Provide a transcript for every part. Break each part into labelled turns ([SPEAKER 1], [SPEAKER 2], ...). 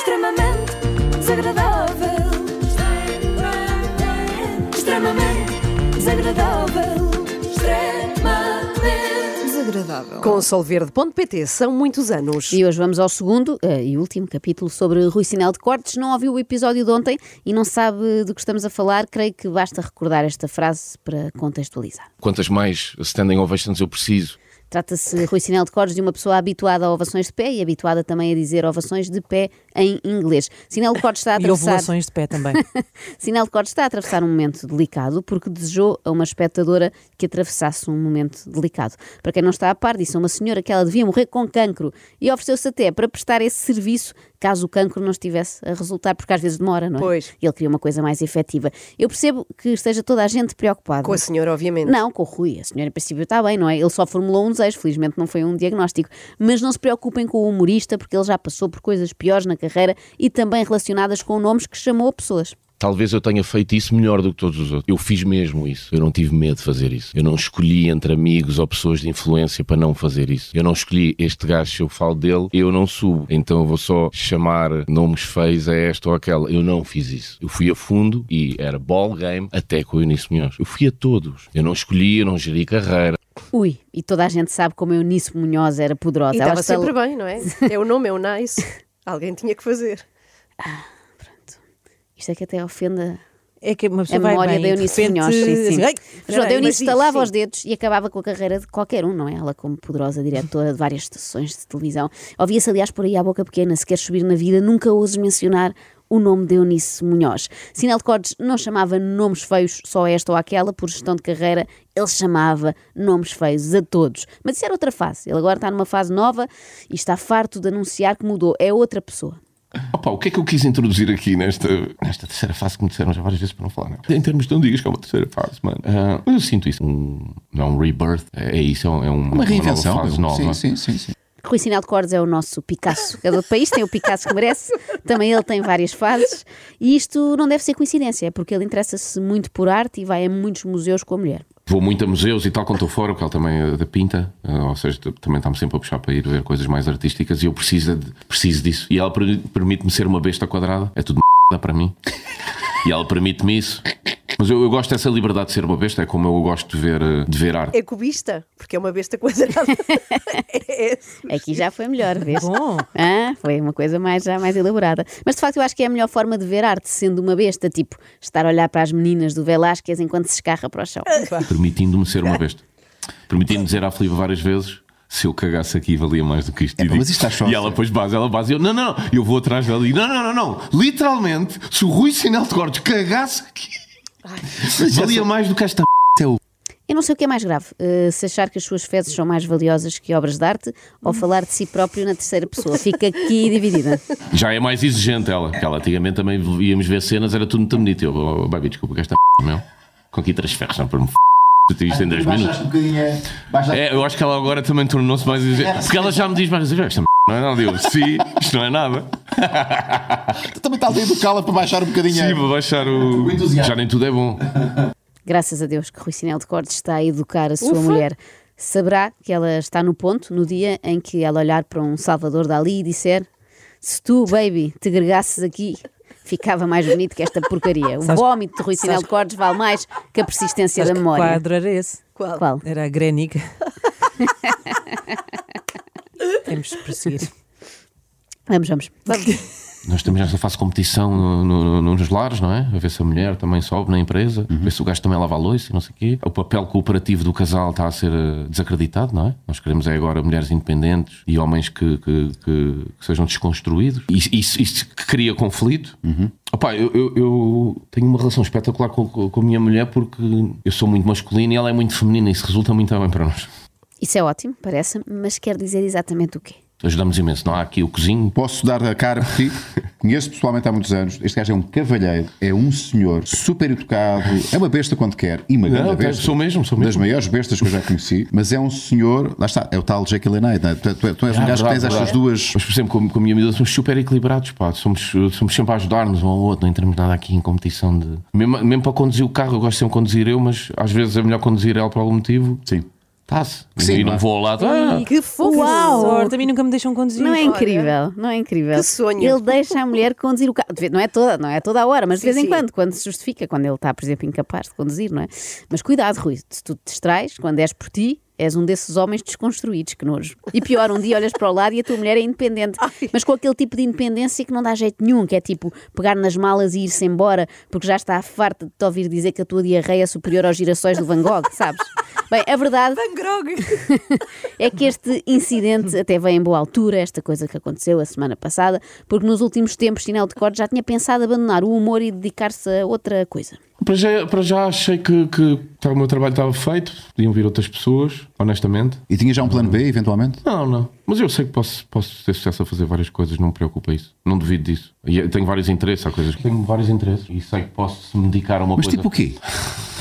[SPEAKER 1] extremamente desagradável. Extremamente desagradável. Extremamente
[SPEAKER 2] Desagradável.
[SPEAKER 3] Com solverde.pt são muitos anos.
[SPEAKER 4] E hoje vamos ao segundo eh, e último capítulo sobre Rui Sinal de Cortes. Não ouviu o episódio de ontem e não sabe do que estamos a falar, creio que basta recordar esta frase para contextualizar.
[SPEAKER 5] Quantas mais standing ovations eu preciso?
[SPEAKER 4] Trata-se, Rui Sinal de Cortes, de uma pessoa habituada a ovações de pé e habituada também a dizer ovações de pé em inglês. Sinal de Cortes está a
[SPEAKER 2] E
[SPEAKER 4] atravessar...
[SPEAKER 2] ovulações de pé também.
[SPEAKER 4] Sinal de Cortes está a atravessar um momento delicado porque desejou a uma espectadora que atravessasse um momento delicado. Para quem não está a par, disse a uma senhora que ela devia morrer com cancro e ofereceu-se até para prestar esse serviço caso o cancro não estivesse a resultar, porque às vezes demora, não é?
[SPEAKER 3] Pois.
[SPEAKER 4] E ele queria uma coisa mais efetiva. Eu percebo que esteja toda a gente preocupada.
[SPEAKER 3] Com a senhora, obviamente.
[SPEAKER 4] Não, com o Rui. A senhora, em princípio, está bem, não é? Ele só formulou um desejo, felizmente não foi um diagnóstico. Mas não se preocupem com o humorista, porque ele já passou por coisas piores na carreira e também relacionadas com nomes que chamou a pessoas.
[SPEAKER 5] Talvez eu tenha feito isso melhor do que todos os outros. Eu fiz mesmo isso. Eu não tive medo de fazer isso. Eu não escolhi entre amigos ou pessoas de influência para não fazer isso. Eu não escolhi este gajo, se eu falo dele, eu não subo. Então eu vou só chamar nomes feios a esta ou aquela. Eu não fiz isso. Eu fui a fundo e era ball game até com o Eunice Munhoz. Eu fui a todos. Eu não escolhi, eu não geri carreira.
[SPEAKER 4] Ui, e toda a gente sabe como a Eunice Munhoz era poderosa.
[SPEAKER 3] E
[SPEAKER 4] Ela
[SPEAKER 3] estava
[SPEAKER 4] está-
[SPEAKER 3] sempre bem, não é? É o nome, é o nice. Alguém tinha que fazer.
[SPEAKER 4] Isto é que até ofenda
[SPEAKER 2] É que uma
[SPEAKER 4] a
[SPEAKER 2] pessoa vai
[SPEAKER 4] memória
[SPEAKER 2] bem,
[SPEAKER 4] da
[SPEAKER 2] de
[SPEAKER 4] Eunice
[SPEAKER 2] repente,
[SPEAKER 4] Munhoz. Sim, sim.
[SPEAKER 2] assim, "Ai,
[SPEAKER 4] Mas
[SPEAKER 3] Espera
[SPEAKER 4] a
[SPEAKER 3] aí,
[SPEAKER 4] Eunice estalava
[SPEAKER 3] sim.
[SPEAKER 4] os dedos e acabava com a carreira de qualquer um, não é? Ela, como poderosa diretora de várias estações de televisão. Ouvia-se, aliás, por aí à boca pequena: se queres subir na vida, nunca ouses mencionar o nome de Eunice Munhoz. Sinal de Cordes não chamava nomes feios só a esta ou àquela, por gestão de carreira, ele chamava nomes feios a todos. Mas isso era outra fase. Ele agora está numa fase nova e está farto de anunciar que mudou. É outra pessoa.
[SPEAKER 5] Opa, o que é que eu quis introduzir aqui nesta, nesta terceira fase que me disseram já várias vezes para não falar? Não? Em termos de não digas que é uma terceira fase, mano. Ah, eu sinto isso. Um, não é um rebirth, é, é isso, é, um- é uma,
[SPEAKER 6] Uma reinvenção.
[SPEAKER 5] nova fase nova.
[SPEAKER 6] Sim, sim, sim, sim.
[SPEAKER 4] Rui Sinal de Cordes é o nosso Picasso. Cada país tem o Picasso que merece, também ele tem várias fases, e isto não deve ser coincidência, é porque ele interessa-se muito por arte e vai a muitos museus com a mulher.
[SPEAKER 5] Vou muito a museus e tal quando estou fora, porque ela também é da pinta, ah, ou seja, também está-me sempre a puxar para ir ver coisas mais artísticas e eu preciso, de- preciso disso. E ela per- permite-me ser uma besta quadrada, é tudo para mim. E ela permite-me isso. Mas eu, eu gosto dessa liberdade de ser uma besta, é como eu gosto de ver, de ver arte.
[SPEAKER 3] É cubista, porque é uma besta quadrada. é.
[SPEAKER 4] Aqui já foi melhor, vês?
[SPEAKER 2] Bom.
[SPEAKER 4] Ah, foi uma coisa mais, já mais elaborada. Mas de facto eu acho que é a melhor forma de ver arte, sendo uma besta, tipo, estar a olhar para as meninas do Velázquez enquanto se escarra para o chão.
[SPEAKER 5] Permitindo-me ser uma besta. Permitindo-me dizer à Filipe várias vezes. Se eu cagasse aqui valia mais do que isto.
[SPEAKER 6] É,
[SPEAKER 5] E
[SPEAKER 6] mas isto está só
[SPEAKER 5] E ela depois base, ela base. Eu, não, não, não. Eu vou atrás dela e digo, não, não, não, não. Literalmente, se o Rui Sinal de Cortes cagasse aqui, valia mais do que esta
[SPEAKER 6] o
[SPEAKER 4] Eu não sei o que é mais grave, eh, se achar que as suas fezes são mais valiosas que obras de arte ou falar de si próprio na terceira pessoa. Fica aqui dividida.
[SPEAKER 5] Já é mais exigente ela. Que ela antigamente também íamos ver cenas, era tudo muito bonito. Eu, oh, baby, desculpa que esta meu. Com aqui três ferros, não para me f... Tu isto em 10 minutos.
[SPEAKER 6] um. Baixa...
[SPEAKER 5] É, eu acho que ela agora também tornou-se mais exigente. Porque ela já me diz mais vezes, esta não é nada. Eu, sim, isto não é nada.
[SPEAKER 6] Tu também estás a educá-la para baixar um bocadinho.
[SPEAKER 5] Sim, vou baixar o.
[SPEAKER 6] O.
[SPEAKER 5] Já nem tudo é bom.
[SPEAKER 4] Graças a Deus que Rui Sinel de Cortes está a educar a sua
[SPEAKER 3] Ufa.
[SPEAKER 4] mulher. Saberá que ela está no ponto no dia em que ela olhar para um Salvador Dali e disser: Se tu, baby, te gregasses aqui, ficava mais bonito que esta porcaria. O
[SPEAKER 2] Sabes-
[SPEAKER 4] vómito de Rui Sinel de Cortes vale mais que a persistência
[SPEAKER 2] Sabes
[SPEAKER 4] da
[SPEAKER 2] que
[SPEAKER 4] memória.
[SPEAKER 2] quadro era esse?
[SPEAKER 3] Qual?
[SPEAKER 4] Qual?
[SPEAKER 2] Era a Grenica. Temos de prosseguir.
[SPEAKER 4] Vamos, vamos.
[SPEAKER 5] Nós temos esta fase de competição no- no- no- nos lares, não é? A ver se a mulher também sobe na empresa, a ver se o gajo também lava a louça e não sei o quê. O papel cooperativo do casal está a ser eh, desacreditado, não é? Nós queremos é agora mulheres independentes e homens que, que- que- que sejam desconstruídos. Isso, isso, isso que cria conflito. Opa, eu, eu- eu tenho uma relação espetacular com, com- a minha mulher porque eu sou muito masculino e ela é muito feminina e isso resulta muito bem para nós.
[SPEAKER 4] Isso é ótimo, parece-me, mas quer dizer exatamente o quê?
[SPEAKER 5] Ajudamos imenso. Não há aqui o cozinho.
[SPEAKER 6] Posso dar a cara por ti? Conheço pessoalmente há muitos anos. Este gajo é um cavalheiro, é um senhor super educado, é uma besta quando quer. E uma
[SPEAKER 5] Não,
[SPEAKER 6] grande
[SPEAKER 5] até
[SPEAKER 6] besta.
[SPEAKER 5] sou mesmo, sou
[SPEAKER 6] Das
[SPEAKER 5] mesmo.
[SPEAKER 6] maiores bestas que eu já conheci. Mas é um senhor, lá está, é o tal Jekyll and Hyde. não é? Tu, tu- tu és um
[SPEAKER 5] Ah,
[SPEAKER 6] gajo que tens estas duas.
[SPEAKER 5] Mas, por exemplo, com, com a minha amiga, somos super equilibrados, pá. Somos, somos sempre a ajudar-nos um ao outro, não entramos nada aqui em competição de. Mesmo, mesmo para conduzir o carro, eu gosto sempre de conduzir eu, mas às vezes é melhor conduzir ela por algum motivo.
[SPEAKER 6] Sim.
[SPEAKER 5] Está-se.
[SPEAKER 6] Sim,
[SPEAKER 5] e não
[SPEAKER 6] claro.
[SPEAKER 5] vou ao lado. Ah,
[SPEAKER 3] Que fofo!
[SPEAKER 4] Uau!
[SPEAKER 2] Sorte, a mim nunca me deixam conduzir.
[SPEAKER 4] Não é
[SPEAKER 3] Olha.
[SPEAKER 4] incrível, não é incrível.
[SPEAKER 3] Que sonho.
[SPEAKER 4] Ele deixa a mulher conduzir o carro. De vez- Não é toda, não é toda a hora, mas de
[SPEAKER 3] Sim,
[SPEAKER 4] vez em
[SPEAKER 3] sim.
[SPEAKER 4] quando, quando se justifica, quando ele está, por exemplo, incapaz de conduzir, não é? Mas cuidado, Rui, se tu te distrais, quando és por ti, és um desses homens desconstruídos, que nojo. E pior, um dia olhas para o lado e a tua mulher é independente, mas com aquele tipo de independência que não dá jeito nenhum, que é tipo pegar nas malas e ir-se embora, porque já está farta de te ouvir dizer que a tua diarreia é superior aos girassóis do Van Gogh, sabes? Bem, a verdade
[SPEAKER 3] Van Gogh!
[SPEAKER 4] é que este incidente até veio em boa altura, esta coisa que aconteceu a semana passada, porque nos últimos tempos Sinal de Corte já tinha pensado abandonar o humor e dedicar-se a outra coisa.
[SPEAKER 5] Para já, para já achei que, que tá, o meu trabalho estava feito, podiam vir outras pessoas, honestamente.
[SPEAKER 6] E tinha já um plano B, eventualmente?
[SPEAKER 5] Não, não. Mas eu sei que posso, posso ter sucesso a fazer várias coisas, não me preocupa isso. Não duvido disso. E tenho vários interesses, há coisas que tenho vários interesses e sei que posso me dedicar a uma
[SPEAKER 6] Mas
[SPEAKER 5] coisa.
[SPEAKER 6] tipo o quê?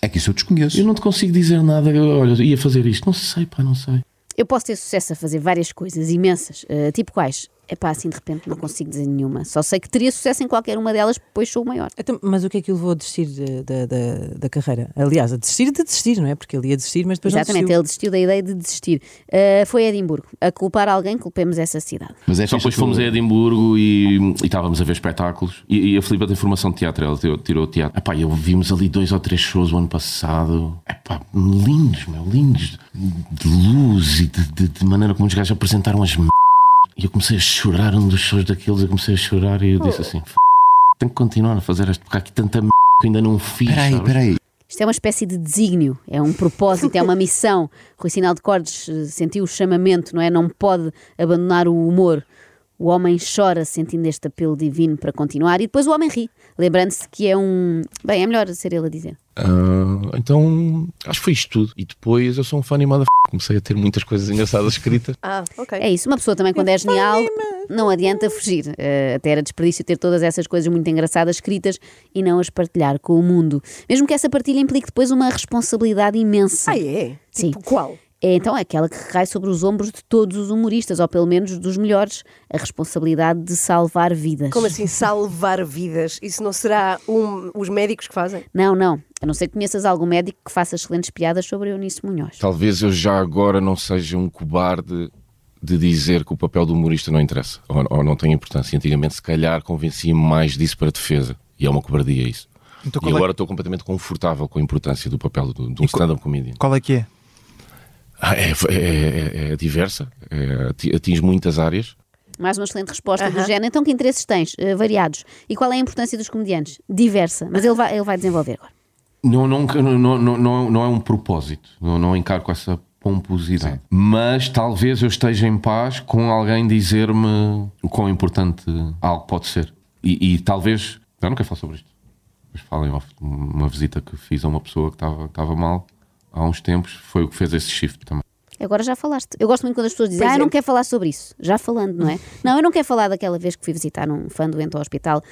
[SPEAKER 6] É que isso eu desconheço.
[SPEAKER 5] Eu não te consigo dizer nada. eu, Olha, ia fazer isto. Não sei, pá, não sei.
[SPEAKER 4] Eu posso ter sucesso a fazer várias coisas imensas, eh, tipo quais? É pá, assim de repente não consigo dizer nenhuma. Só sei que teria sucesso em qualquer uma delas, pois sou o maior.
[SPEAKER 2] Então, mas o que é que o levou a desistir de- da, da, da carreira? Aliás, a desistir de desistir, não é? Porque ele ia desistir, mas depois
[SPEAKER 4] Exatamente,
[SPEAKER 2] não
[SPEAKER 4] ele desistiu da ideia de desistir. Eh, foi a Edimburgo. A culpar alguém, culpemos essa cidade.
[SPEAKER 6] Mas é
[SPEAKER 5] Só depois fomos a Edimburgo e, e estávamos a ver espetáculos. E, e a Filipa tem formação de teatro, ela tirou, tirou teatro. Epá, eu vimos ali dois ou três shows o ano passado. Epá, lindos, meu, lindos. De luz e de, de- de maneira como os gajos apresentaram as m... E eu comecei a chorar um dos shows daqueles. Eu comecei a chorar e eu disse assim: "F***, tenho que continuar a fazer isto, porque há aqui tanta m... que ainda não fiz.
[SPEAKER 6] Espera aí,
[SPEAKER 5] sabes?"
[SPEAKER 6] espera aí.
[SPEAKER 4] Isto é uma espécie de desígnio, é um propósito, é uma missão. Rui Sinal de Cordes eh, sentiu o chamamento, não é? Não pode abandonar o humor. O homem chora sentindo este apelo divino para continuar e depois o homem ri, lembrando-se que é um. Bem, é melhor ser ele a dizer.
[SPEAKER 7] Ah, então, acho que foi isto tudo. E depois eu sou um fã animado. Comecei a ter muitas coisas engraçadas escritas.
[SPEAKER 3] Ah, ok.
[SPEAKER 4] É isso, uma pessoa também quando é genial não adianta fugir. Eh, até era desperdício ter todas essas coisas muito engraçadas escritas e não as partilhar com o mundo. Mesmo que essa partilha implique depois uma responsabilidade imensa.
[SPEAKER 3] Ah, é?
[SPEAKER 4] Sim.
[SPEAKER 3] Tipo, qual?
[SPEAKER 4] É então aquela que recai sobre os ombros de todos os humoristas, ou pelo menos dos melhores, a responsabilidade de salvar vidas.
[SPEAKER 3] Como assim salvar vidas? Isso não será um- os médicos que fazem?
[SPEAKER 4] Não, não. A não ser que conheças algum médico que faça excelentes piadas sobre Eunice Munhoz.
[SPEAKER 7] Talvez eu já agora não seja um cobarde de dizer que o papel do humorista não interessa ou, ou não tem importância. Antigamente, se calhar, convencia-me mais disso para defesa. E é uma cobardia isso.
[SPEAKER 8] Então,
[SPEAKER 7] e
[SPEAKER 8] qual,
[SPEAKER 7] agora
[SPEAKER 8] é,
[SPEAKER 7] estou completamente confortável com a importância do papel do- de
[SPEAKER 8] qual-
[SPEAKER 7] stand-up comedian.
[SPEAKER 8] qual é que é?
[SPEAKER 7] Ah, é, é- é- é diversa, é- ati- atinge muitas áreas.
[SPEAKER 4] Mais uma excelente resposta do género. Então, que interesses tens? Eh, variados. E qual é a importância dos comediantes? Diversa. Mas ele vai, ele vai desenvolver agora.
[SPEAKER 5] Não, não, não, não, não, não é um propósito, não, não encaro com essa pomposidade. Mas talvez eu esteja em paz com alguém dizer-me o quão importante algo pode ser. E, e talvez. Eu não quero falar sobre isto. Mas falem off. Uma visita que fiz a uma pessoa que estava, estava mal há uns tempos foi o que fez esse shift também.
[SPEAKER 4] Agora já falaste. Eu gosto muito quando as pessoas dizem,
[SPEAKER 3] Pois
[SPEAKER 4] ah,
[SPEAKER 3] é.
[SPEAKER 4] eu não quero falar sobre isso. Já falando, não é? não, eu não quero falar daquela vez que fui visitar um fã doente ao hospital.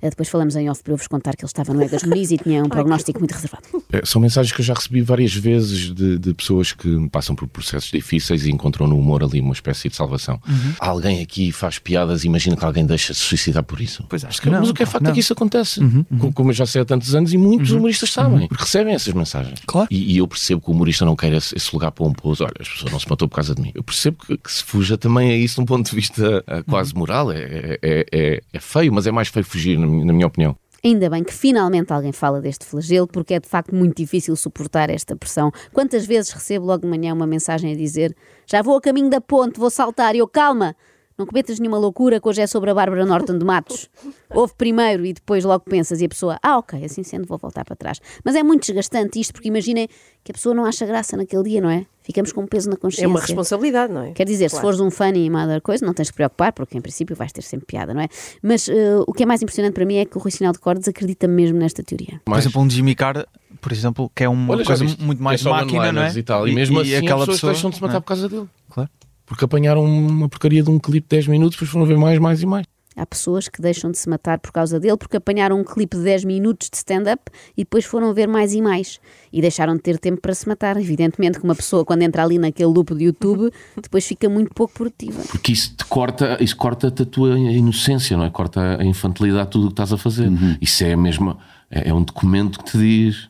[SPEAKER 4] Eh, Depois falamos em off para eu vos contar que ele estava no Egas Muniz e tinha um prognóstico muito reservado.
[SPEAKER 7] É, São mensagens que eu já recebi várias vezes de, de pessoas que passam por processos difíceis e encontram no humor ali uma espécie de salvação. Alguém aqui faz piadas e imagina que alguém deixa se suicidar por isso.
[SPEAKER 8] Pois acho que não.
[SPEAKER 7] Mas o que é facto
[SPEAKER 8] não.
[SPEAKER 7] é que isso acontece. Co- Como eu já sei há tantos anos e muitos humoristas sabem, porque recebem essas mensagens.
[SPEAKER 8] Claro.
[SPEAKER 7] E, e eu percebo que o humorista não quer esse, esse lugar pomposo. Olha, as pessoas não se matou por causa de mim. Eu percebo que, que se fuja também a isso de um ponto de vista ah, quase moral. É, é, é, é feio, mas é mais feio fugir, na minha, na minha opinião.
[SPEAKER 4] Ainda bem que finalmente alguém fala deste flagelo, porque é de facto muito difícil suportar esta pressão. Quantas vezes recebo logo de manhã uma mensagem a dizer já vou a caminho da ponte, vou saltar, e eu calma, não cometas nenhuma loucura que hoje é sobre a Bárbara Norton de Matos. Ouve primeiro e depois logo pensas e a pessoa, ah ok, assim sendo vou voltar para trás. Mas é muito desgastante isto, porque imaginem que a pessoa não acha graça naquele dia, não é? Ficamos com um peso na consciência.
[SPEAKER 3] É uma responsabilidade, não é?
[SPEAKER 4] Quer dizer, se
[SPEAKER 3] Claro.
[SPEAKER 4] fores um fã e uma outra coisa, não tens de te preocupar, porque em princípio vais ter sempre piada, não é? Mas eh, o que é mais impressionante para mim é que o Rui Sinal de Cordes acredita mesmo nesta teoria.
[SPEAKER 8] Por exemplo, um Jimmy Carr, por exemplo, que é uma
[SPEAKER 7] Olha,
[SPEAKER 8] coisa
[SPEAKER 7] viste?
[SPEAKER 8] muito mais
[SPEAKER 7] é só
[SPEAKER 8] máquina, não é?
[SPEAKER 7] E, tal. e, mesmo assim
[SPEAKER 8] aquela
[SPEAKER 7] as pessoas
[SPEAKER 8] pessoa
[SPEAKER 7] deixam de se matar
[SPEAKER 8] é?
[SPEAKER 7] por causa dele.
[SPEAKER 8] Claro.
[SPEAKER 7] Porque apanharam uma porcaria de um clipe de 10 minutos, depois foram ver mais, mais e mais.
[SPEAKER 4] Há pessoas que deixam de se matar por causa dele porque apanharam um clipe de 10 minutos de stand-up e depois foram ver mais e mais. E deixaram de ter tempo para se matar. Evidentemente que uma pessoa, quando entra ali naquele loop de YouTube, depois fica muito pouco produtiva.
[SPEAKER 5] Porque isso te corta, isso corta-te a tua inocência, não é? Corta a infantilidade de tudo o que estás a fazer. Isso é mesmo, é, é um documento que te diz.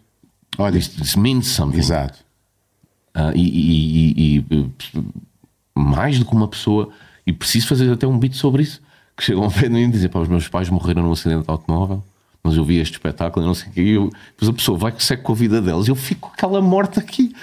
[SPEAKER 6] Olha,
[SPEAKER 5] This, this means something.
[SPEAKER 6] exato.
[SPEAKER 9] ah, e, e- e- e, mais do que uma pessoa, e preciso fazer até um beat sobre isso, que chegam ao pé de mim e dizem, pá, os meus pais morreram num acidente de automóvel, mas eu vi este espetáculo e não sei o quê, e depois a pessoa vai que segue com a vida delas, e eu fico com aquela morte aqui,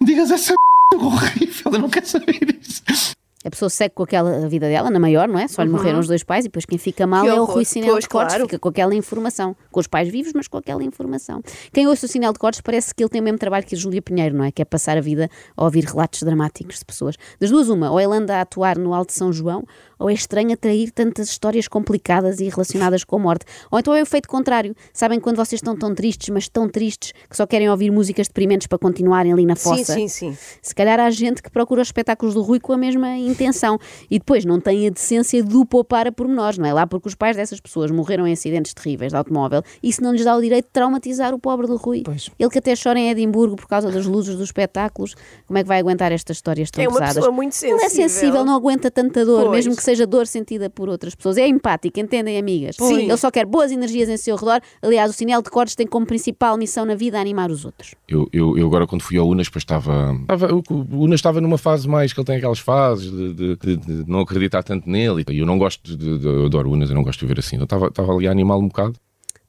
[SPEAKER 9] digas essa horrível, eu não quero saber isso.
[SPEAKER 4] A pessoa segue com aquela vida dela, na maior, não é? Só lhe morreram os dois pais e depois quem fica mal
[SPEAKER 3] Que
[SPEAKER 4] é o. Rui Sinel
[SPEAKER 3] Pois,
[SPEAKER 4] de Cortes,
[SPEAKER 3] claro.
[SPEAKER 4] fica com aquela informação. Com os pais vivos, mas com aquela informação. Quem ouça o Sinel de Cortes parece que ele tem o mesmo trabalho que a Júlia Pinheiro, não é? Que é passar a vida a ouvir relatos dramáticos de pessoas. Das duas, uma, ou ele anda a atuar no Alto de São João, ou é estranho atrair tantas histórias complicadas e relacionadas com a morte. Ou então é o efeito contrário. Sabem quando vocês estão tão tristes, mas tão tristes, que só querem ouvir músicas deprimentes para continuarem ali na
[SPEAKER 3] Sim,
[SPEAKER 4] fossa?
[SPEAKER 3] sim, sim.
[SPEAKER 4] Se calhar há gente que procura os espetáculos do Rui com a mesma intenção e depois não tem a decência de o poupar a pormenores, não é? Lá porque os pais dessas pessoas morreram em acidentes terríveis de automóvel, isso não lhes dá o direito de traumatizar o pobre do Rui.
[SPEAKER 2] Pois.
[SPEAKER 4] Ele que até chora em Edimburgo por causa das luzes dos espetáculos, como é que vai aguentar estas histórias tão
[SPEAKER 3] É uma
[SPEAKER 4] pesadas?
[SPEAKER 3] pessoa muito
[SPEAKER 4] Ele é
[SPEAKER 3] sensível.
[SPEAKER 4] sensível, não aguenta tanta dor,
[SPEAKER 3] Pois.
[SPEAKER 4] mesmo que seja dor sentida por outras pessoas. É empático, entendem, amigas?
[SPEAKER 3] Sim.
[SPEAKER 4] Ele só quer boas energias em seu redor. Aliás, o Sinel de Cortes tem como principal missão na vida animar os outros.
[SPEAKER 5] Eu, eu, eu agora, quando fui ao Unas, depois estava, estava. O o Unas estava numa fase mais que ele tem aquelas fases de, de- de- de não acreditar tanto nele. E eu não gosto de. de eu adoro Unas, eu não gosto de ver assim. Eu estava, estava ali a animá-lo um bocado.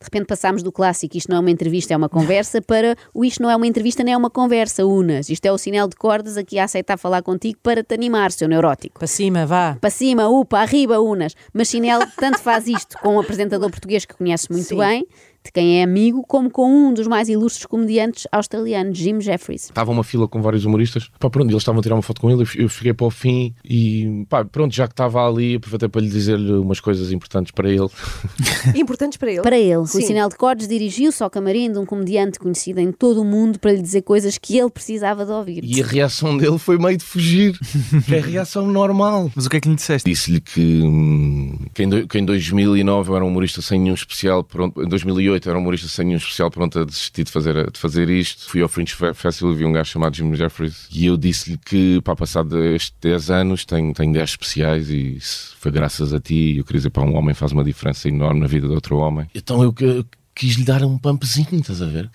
[SPEAKER 4] De repente passámos do clássico isto não é uma entrevista, é uma conversa, para o isto não é uma entrevista, nem é uma conversa, Unas. Isto é o sinal de cordas aqui a aceitar falar contigo para te animar, seu neurótico.
[SPEAKER 2] Para cima, vá.
[SPEAKER 4] Para cima, upa, arriba, Unas. Mas Chinel tanto faz isto com um apresentador português que conhece muito
[SPEAKER 3] Sim.
[SPEAKER 4] bem, de quem é amigo, como com um dos mais ilustres comediantes australianos, Jim Jeffries.
[SPEAKER 5] Estava uma fila com vários humoristas. Pá, pronto, eles estavam a tirar uma foto com ele. eu- Eu fiquei para o fim e, pá, pronto, já que estava ali, aproveitei para lhe dizer-lhe umas coisas importantes para ele.
[SPEAKER 3] Importantes para ele.
[SPEAKER 4] Para ele,
[SPEAKER 3] Sim.
[SPEAKER 4] Sinel de Cordes dirigiu-se ao camarim de um comediante conhecido em todo o mundo para lhe dizer coisas que ele precisava de ouvir.
[SPEAKER 5] E a reação dele foi meio de fugir, é a reação normal.
[SPEAKER 8] Mas o que é que lhe disseste?
[SPEAKER 5] Disse-lhe que, hum, que em 2009 eu era um humorista sem nenhum especial, pronto, em 2008 eu era um humorista sem nenhum especial, pronto a desistir de fazer, de fazer isto. Fui ao Fringe Fe- Festival e vi um gajo chamado Jim Jeffries e eu disse-lhe que, para passado estes 10 anos, tenho, tenho 10 especiais e foi graças a ti. Eu queria dizer, pá, um homem faz uma diferença enorme na vida de outro homem. Então eu, que- quis-lhe dar um pumpzinho, estás a ver?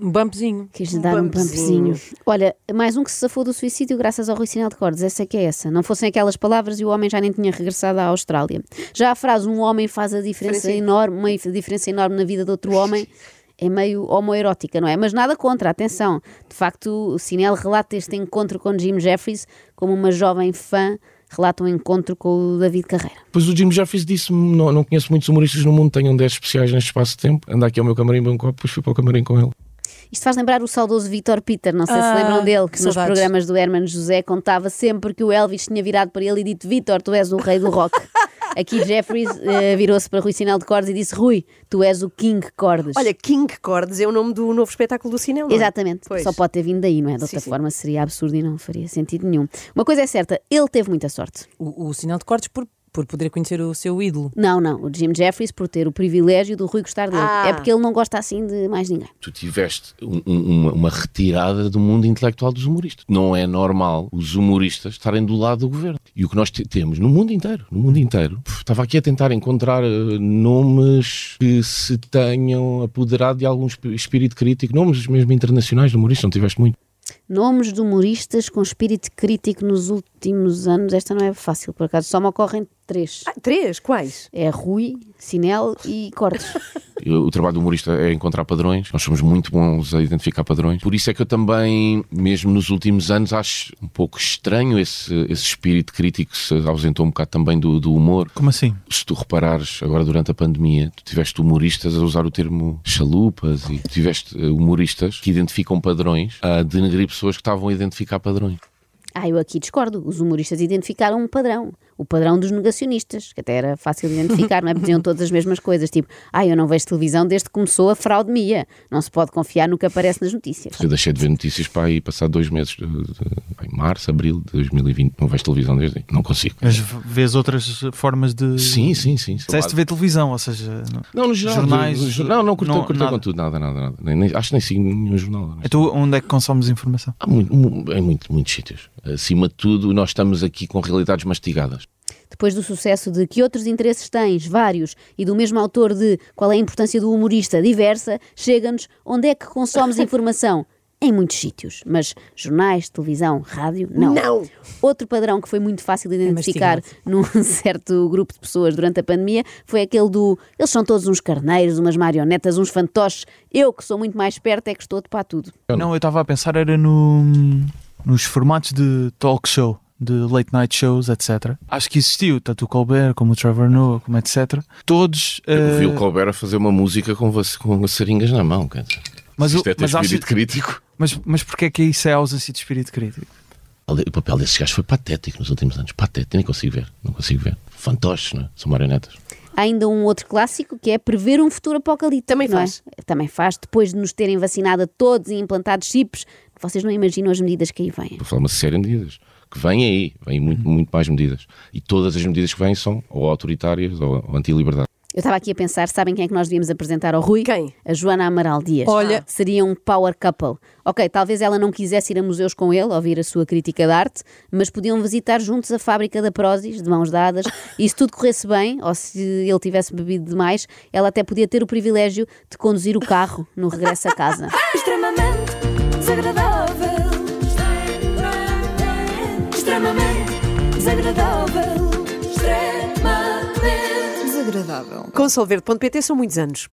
[SPEAKER 2] Um bumpzinho.
[SPEAKER 4] Quis-lhe
[SPEAKER 3] Um
[SPEAKER 4] dar um
[SPEAKER 3] bumpzinho.
[SPEAKER 4] Olha, mais um que se safou do suicídio graças ao Rui Sinel de Cordes. Essa é que é essa. Não fossem aquelas palavras e o homem já nem tinha regressado à Austrália. Já a frase um homem faz a diferença enorme, uma diferença enorme na vida de outro homem. É meio homoerótica, não é? Mas nada contra, atenção. De facto, o Sinel relata este encontro com Jim Jeffries como uma jovem fã relata um encontro com o David Carreira.
[SPEAKER 5] Depois o Jim Jeffries disse-me: não, não conheço muitos humoristas no mundo, tenham 10 especiais neste espaço de tempo. Anda aqui ao meu camarim, bem um copo, depois fui para o camarim com ele.
[SPEAKER 4] Isto faz lembrar o saudoso Vitor Peter, não sei se
[SPEAKER 2] Ah,
[SPEAKER 4] lembram dele, que,
[SPEAKER 2] que
[SPEAKER 4] nos
[SPEAKER 2] saudades.
[SPEAKER 4] programas do Herman José contava sempre que o Elvis tinha virado para ele e dito: Vitor, tu és o rei do rock. Aqui Jeffries eh, virou-se para Rui Sinal de Cordes e disse: Rui, tu és o King Cordes.
[SPEAKER 3] Olha, King Cordes é o nome do novo espetáculo do cinema. é?
[SPEAKER 4] Exatamente,
[SPEAKER 3] Pois.
[SPEAKER 4] só pode ter vindo daí, não é? De outra
[SPEAKER 3] Sim, sim.
[SPEAKER 4] forma seria absurdo e não faria sentido nenhum. Uma coisa é certa, ele teve muita sorte.
[SPEAKER 2] O, o sinal de cortes por, por poder conhecer o seu ídolo.
[SPEAKER 4] Não, não, o Jim Jeffries por ter o privilégio do Rui gostar dele.
[SPEAKER 3] Ah.
[SPEAKER 4] É porque ele não gosta assim de mais ninguém.
[SPEAKER 5] Tu tiveste um- um- uma, uma retirada do mundo intelectual dos humoristas. Não é normal os humoristas estarem do lado do governo. E o que nós te- temos no mundo inteiro, no mundo inteiro, puf, estava aqui a tentar encontrar eh, nomes que se tenham apoderado de algum esp- espírito crítico, nomes mesmo internacionais de humoristas, não tiveste muito.
[SPEAKER 4] Nomes de humoristas com espírito crítico nos últimos anos, esta não é fácil, por acaso, só me ocorrem três.
[SPEAKER 3] Ah, três? Quais?
[SPEAKER 4] É Rui, Sinel e Cortes.
[SPEAKER 5] O trabalho do humorista é encontrar padrões. Nós somos muito bons a identificar padrões. Por isso é que eu também, mesmo nos últimos anos, acho um pouco estranho esse, esse espírito crítico que se ausentou um bocado também do, do humor.
[SPEAKER 8] Como assim?
[SPEAKER 5] Se tu reparares, agora durante a pandemia, tu tiveste humoristas a usar o termo chalupas e tu tiveste eh, humoristas que identificam padrões a denegrir pessoas que estavam a identificar padrões.
[SPEAKER 4] Ah, eu aqui discordo. Os humoristas identificaram um padrão. O padrão dos negacionistas, que até era fácil de identificar, não é? Porque Diziam todas as mesmas coisas, tipo, ah, eu não vejo televisão desde que começou a fraude Mia. Não se pode confiar no que aparece nas notícias.
[SPEAKER 5] Eu deixei de ver notícias para aí passar dois meses, de, de, pá, em março, abril de 2020. Não vejo televisão desde aí. Não consigo.
[SPEAKER 8] Mas vês outras formas de.
[SPEAKER 5] Sim, sim, sim.
[SPEAKER 8] Disseste ver televisão, ou seja. não-
[SPEAKER 5] Não, no geral,
[SPEAKER 8] Jornais,
[SPEAKER 5] no- no- não, não curtei,
[SPEAKER 8] não,
[SPEAKER 5] curtei
[SPEAKER 8] nada.
[SPEAKER 5] com tudo, nada, nada, nada. Nem- nem- acho que nem sigo nenhum jornal. é?
[SPEAKER 8] Então onde é que consomes informação?
[SPEAKER 5] Há muito, mu- em muito, muitos sítios. Acima de tudo, nós estamos aqui com realidades mastigadas.
[SPEAKER 4] Depois do sucesso de Que Outros Interesses Tens, vários, e do mesmo autor de Qual é a Importância do Humorista, diversa, chega-nos onde é que consomes informação? em muitos sítios, mas jornais, televisão, rádio, não.
[SPEAKER 3] Não.
[SPEAKER 4] Outro padrão que foi muito fácil de identificar num certo grupo de pessoas durante a pandemia foi aquele do eles são todos uns carneiros, umas marionetas, uns fantoches. Eu, que sou muito mais perto, é que estou de pá tudo.
[SPEAKER 8] Não, eu estava a pensar era no, nos formatos de talk show, de late night shows, etc. Acho que existiu, tanto o Colbert como o Trevor Noah, como etc. Todos.
[SPEAKER 5] Eu vi
[SPEAKER 8] eh,
[SPEAKER 5] o Colbert a fazer uma música com, você, com seringas na mão, quer dizer.
[SPEAKER 8] mas,
[SPEAKER 5] Isto
[SPEAKER 8] o-
[SPEAKER 5] é ter
[SPEAKER 8] mas, acho-
[SPEAKER 5] espírito crítico.
[SPEAKER 8] mas, mas porquê é que isso é ausência de espírito crítico?
[SPEAKER 5] O papel desses gajos foi patético nos últimos anos. Patético, nem consigo ver. Não consigo ver. Fantoches, não é? São marionetas.
[SPEAKER 4] Há ainda um outro clássico que é prever um futuro apocalíptico.
[SPEAKER 3] Também
[SPEAKER 4] não é?
[SPEAKER 3] faz.
[SPEAKER 4] Também faz, depois de nos terem vacinado a todos e implantado chips, vocês não imaginam as medidas que aí vêm.
[SPEAKER 5] Vou falar uma série de medidas. Que vêm aí. Vêm muito, muito mais medidas. E todas as medidas que vêm são ou autoritárias ou, ou anti-liberdade.
[SPEAKER 4] Eu estava aqui a pensar, sabem quem é que nós devíamos apresentar ao Rui?
[SPEAKER 3] Quem?
[SPEAKER 4] A Joana Amaral Dias.
[SPEAKER 2] Olha.
[SPEAKER 4] Seria um power couple. Ok, talvez ela não quisesse ir a museus com ele, ouvir a sua crítica de arte, mas podiam visitar juntos a fábrica da Prozis, de mãos dadas, e se tudo corresse bem, ou se ele tivesse bebido demais, ela até podia ter o privilégio de conduzir o carro no regresso a casa.
[SPEAKER 1] extremamente desagradável. Extremamente desagradável. Extremamente desagradável.
[SPEAKER 3] Com são muitos anos.